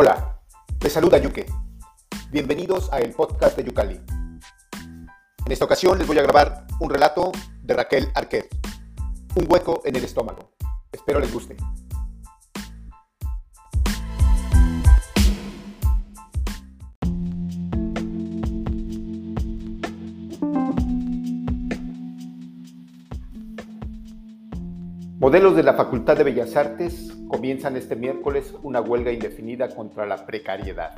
Hola, te saluda Yuke. Bienvenidos a el podcast de Yucali. En esta ocasión les voy a grabar un relato de Raquel Arquet, Un hueco en el estómago. Espero les guste. Modelos de la Facultad de Bellas Artes comienzan este miércoles una huelga indefinida contra la precariedad.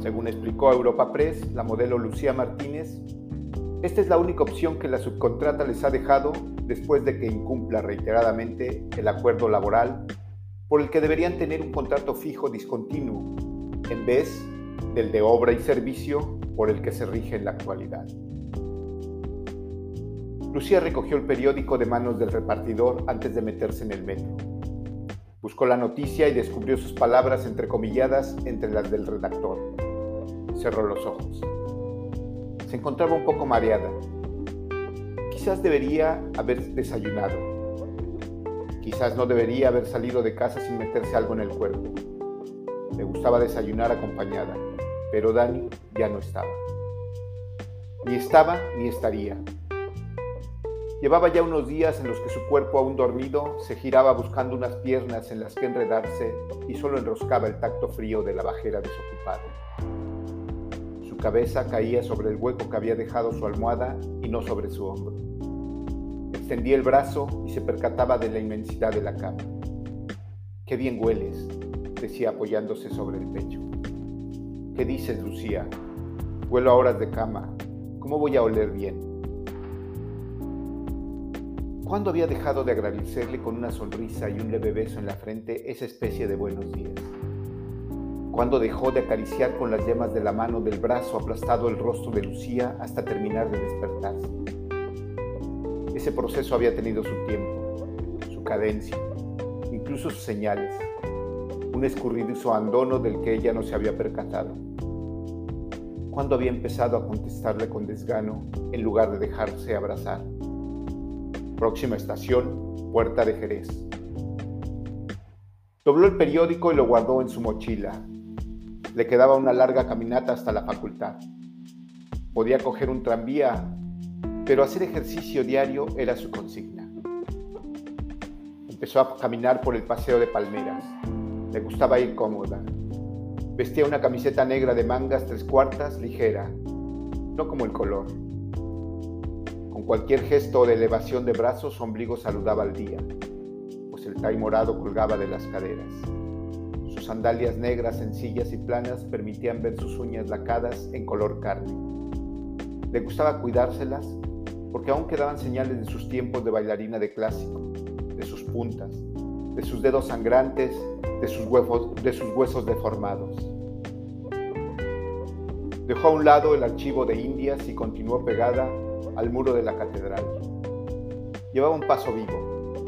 Según explicó Europa Press, la modelo Lucía Martínez, esta es la única opción que la subcontrata les ha dejado después de que incumpla reiteradamente el acuerdo laboral por el que deberían tener un contrato fijo discontinuo en vez del de obra y servicio por el que se rige en la actualidad. Lucía recogió el periódico de manos del repartidor antes de meterse en el metro. Buscó la noticia y descubrió sus palabras entrecomilladas entre las del redactor. Cerró los ojos. Se encontraba un poco mareada. Quizás debería haber desayunado. Quizás no debería haber salido de casa sin meterse algo en el cuerpo. Le gustaba desayunar acompañada, pero Dani ya no estaba. Ni estaba ni estaría. Llevaba ya unos días en los que su cuerpo aún dormido se giraba buscando unas piernas en las que enredarse y solo enroscaba el tacto frío de la bajera desocupada. Su cabeza caía sobre el hueco que había dejado su almohada y no sobre su hombro. Extendía el brazo y se percataba de la inmensidad de la cama. Qué bien hueles, decía apoyándose sobre el pecho. ¿Qué dices, Lucía? Huelo a horas de cama. ¿Cómo voy a oler bien? ¿Cuándo había dejado de agradecerle con una sonrisa y un leve beso en la frente esa especie de buenos días? ¿Cuándo dejó de acariciar con las yemas de la mano del brazo aplastado el rostro de Lucía hasta terminar de despertarse? Ese proceso había tenido su tiempo, su cadencia, incluso sus señales, un escurridizo abandono del que ella no se había percatado. ¿Cuándo había empezado a contestarle con desgano en lugar de dejarse abrazar? Próxima estación, Puerta de Jerez. Dobló el periódico y lo guardó en su mochila. Le quedaba una larga caminata hasta la facultad. Podía coger un tranvía, pero hacer ejercicio diario era su consigna. Empezó a caminar por el paseo de palmeras. Le gustaba ir cómoda. Vestía una camiseta negra de mangas tres cuartas ligera, no como el color cualquier gesto de elevación de brazos, su ombligo saludaba al día, pues el tay morado colgaba de las caderas. Sus sandalias negras, sencillas y planas permitían ver sus uñas lacadas en color carne. Le gustaba cuidárselas porque aún quedaban señales de sus tiempos de bailarina de clásico, de sus puntas, de sus dedos sangrantes, de sus huesos deformados. Dejó a un lado el archivo de Indias y continuó pegada al muro de la catedral. Llevaba un paso vivo.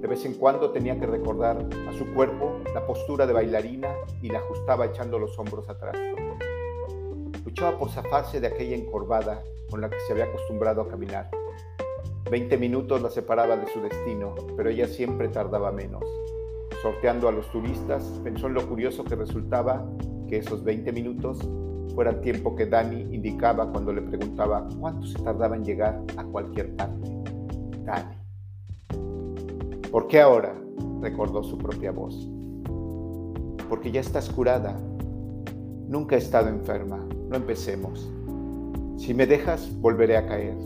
De vez en cuando tenía que recordar a su cuerpo la postura de bailarina y la ajustaba echando los hombros atrás. Luchaba por zafarse de aquella encorvada con la que se había acostumbrado a caminar. Veinte minutos la separaba de su destino, pero ella siempre tardaba menos. Sorteando a los turistas, pensó en lo curioso que resultaba que esos 20 minutos fuera tiempo que Dani indicaba cuando le preguntaba cuánto se tardaba en llegar a cualquier parte. Dani. ¿Por qué ahora? recordó su propia voz. Porque ya estás curada. Nunca he estado enferma. No empecemos. Si me dejas, volveré a caer.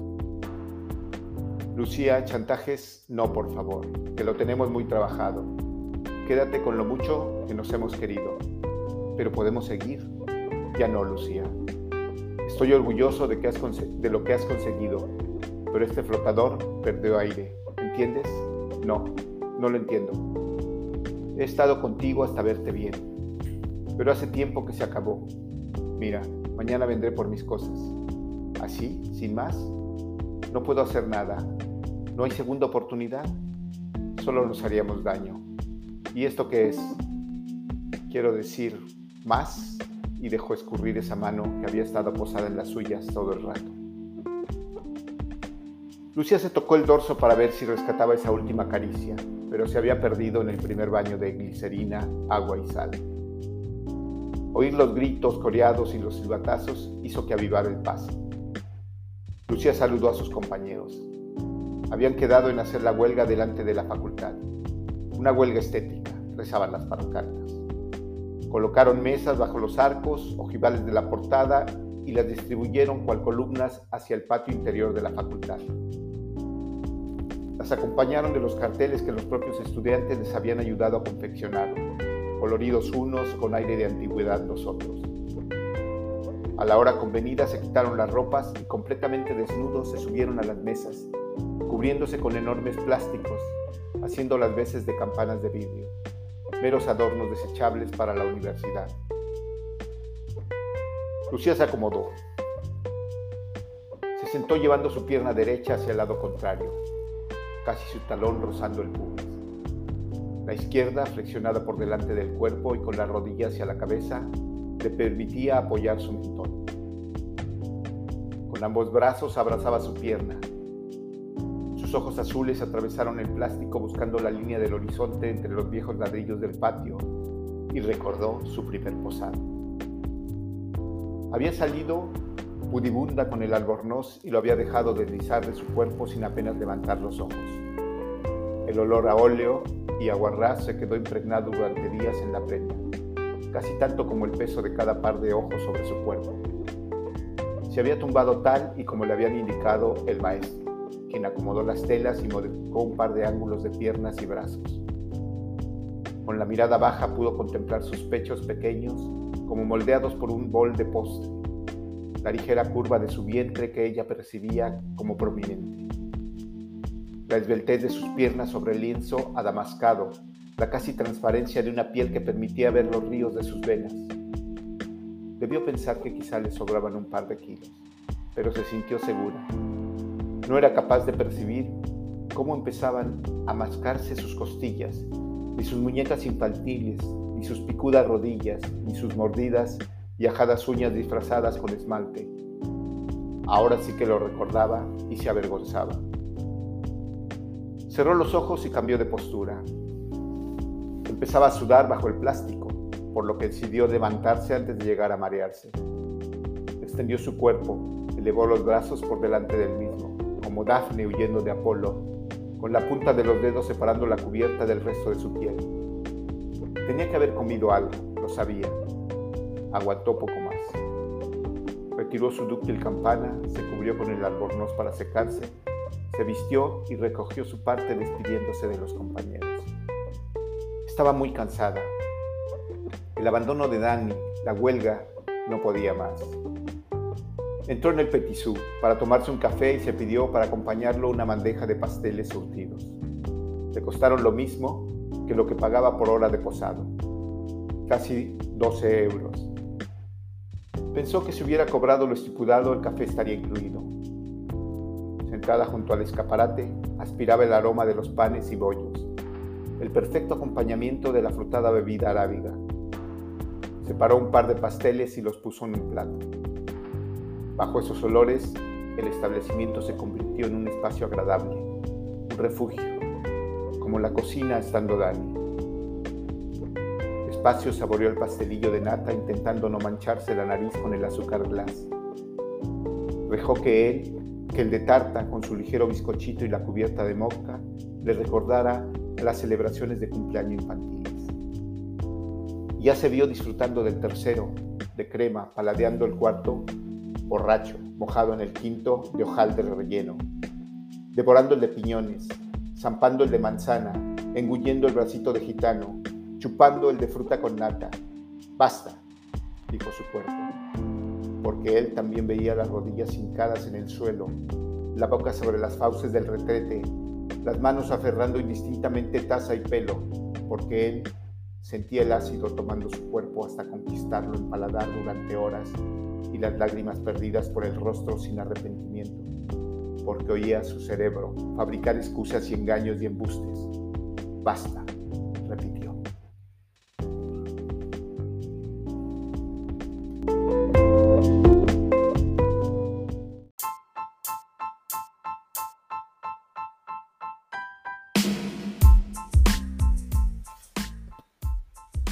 Lucía, chantajes, no, por favor, que lo tenemos muy trabajado. Quédate con lo mucho que nos hemos querido. Pero podemos seguir. Ya no, Lucía. Estoy orgulloso de, de lo que has conseguido, pero este flotador perdió aire. ¿Entiendes? No, no lo entiendo. He estado contigo hasta verte bien, pero hace tiempo que se acabó. Mira, mañana vendré por mis cosas. Así, sin más, no puedo hacer nada. No hay segunda oportunidad. Solo nos haríamos daño. ¿Y esto qué es? Quiero decir, más y dejó escurrir esa mano que había estado posada en las suyas todo el rato. Lucía se tocó el dorso para ver si rescataba esa última caricia, pero se había perdido en el primer baño de glicerina, agua y sal. Oír los gritos coreados y los silbatazos hizo que avivara el paso. Lucía saludó a sus compañeros. Habían quedado en hacer la huelga delante de la facultad. Una huelga estética, rezaban las pancartas. Colocaron mesas bajo los arcos, ojivales de la portada y las distribuyeron cual columnas hacia el patio interior de la facultad. Las acompañaron de los carteles que los propios estudiantes les habían ayudado a confeccionar, coloridos unos con aire de antigüedad los otros. A la hora convenida se quitaron las ropas y completamente desnudos se subieron a las mesas, cubriéndose con enormes plásticos, haciendo las veces de campanas de vidrio, meros adornos desechables para la universidad. Lucía se acomodó. Se sentó llevando su pierna derecha hacia el lado contrario, casi su talón rozando el pubis. La izquierda, flexionada por delante del cuerpo y con la rodilla hacia la cabeza, le permitía apoyar su mentón. Con ambos brazos abrazaba su pierna. Sus ojos azules atravesaron el plástico buscando la línea del horizonte entre los viejos ladrillos del patio y recordó su primer posado. Había salido pudibunda con el albornoz y lo había dejado deslizar de su cuerpo sin apenas levantar los ojos. El olor a óleo y aguarrás se quedó impregnado durante días en la prenda, casi tanto como el peso de cada par de ojos sobre su cuerpo. Se había tumbado tal y como le habían indicado el maestro, quien acomodó las telas y modificó un par de ángulos de piernas y brazos. Con la mirada baja pudo contemplar sus pechos pequeños como moldeados por un bol de postre, la ligera curva de su vientre que ella percibía como prominente, la esbeltez de sus piernas sobre el lienzo adamascado, la casi transparencia de una piel que permitía ver los ríos de sus venas. Debió pensar que quizá le sobraban un par de kilos, pero se sintió segura. No era capaz de percibir cómo empezaban a mascarse sus costillas, ni sus muñecas infantiles, ni sus picudas rodillas, ni sus mordidas y ajadas uñas disfrazadas con esmalte. Ahora sí que lo recordaba y se avergonzaba. Cerró los ojos y cambió de postura. Empezaba a sudar bajo el plástico, por lo que decidió levantarse antes de llegar a marearse. Extendió su cuerpo, elevó los brazos por delante del mismo, como Dafne huyendo de Apolo, con la punta de los dedos separando la cubierta del resto de su piel. Tenía que haber comido algo, lo sabía. Aguantó poco más. Retiró su dúctil campana, se cubrió con el albornoz para secarse, se vistió y recogió su parte despidiéndose de los compañeros. Estaba muy cansada. El abandono de Dani, la huelga, no podía más. Entró en el Petisú para tomarse un café y se pidió para acompañarlo una bandeja de pasteles surtidos. Le costaron lo mismo que lo que pagaba por hora de posado, casi 12 euros. Pensó que si hubiera cobrado lo estipulado el café estaría incluido. Sentada junto al escaparate, aspiraba el aroma de los panes y bollos, el perfecto acompañamiento de la frutada bebida arábiga. Separó un par de pasteles y los puso en un plato. Bajo esos olores, el establecimiento se convirtió en un espacio agradable, un refugio, como la cocina estando Dani. Despacio saboreó el pastelillo de nata intentando no mancharse la nariz con el azúcar glass. Dejó que él, que el de tarta con su ligero bizcochito y la cubierta de moca, le recordara las celebraciones de cumpleaños infantiles. Ya se vio disfrutando del tercero, de crema, paladeando el cuarto borracho, mojado en el quinto de ojal de relleno, devorando el de piñones, zampando el de manzana, engullendo el bracito de gitano, chupando el de fruta con nata. Basta, dijo su cuerpo, porque él también veía las rodillas hincadas en el suelo, la boca sobre las fauces del retrete, las manos aferrando indistintamente taza y pelo, porque él sentía el ácido tomando su cuerpo hasta conquistarlo en paladar durante horas y las lágrimas perdidas por el rostro sin arrepentimiento, porque oía su cerebro fabricar excusas y engaños y embustes. Basta, repitió.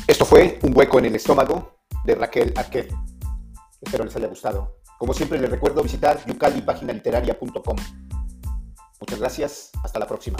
Esto fue Un hueco en el estómago de Raquel Arquet. Espero les haya gustado. Como siempre les recuerdo visitar yucalipaginaliteraria.com. Muchas gracias, hasta la próxima.